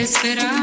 esperar.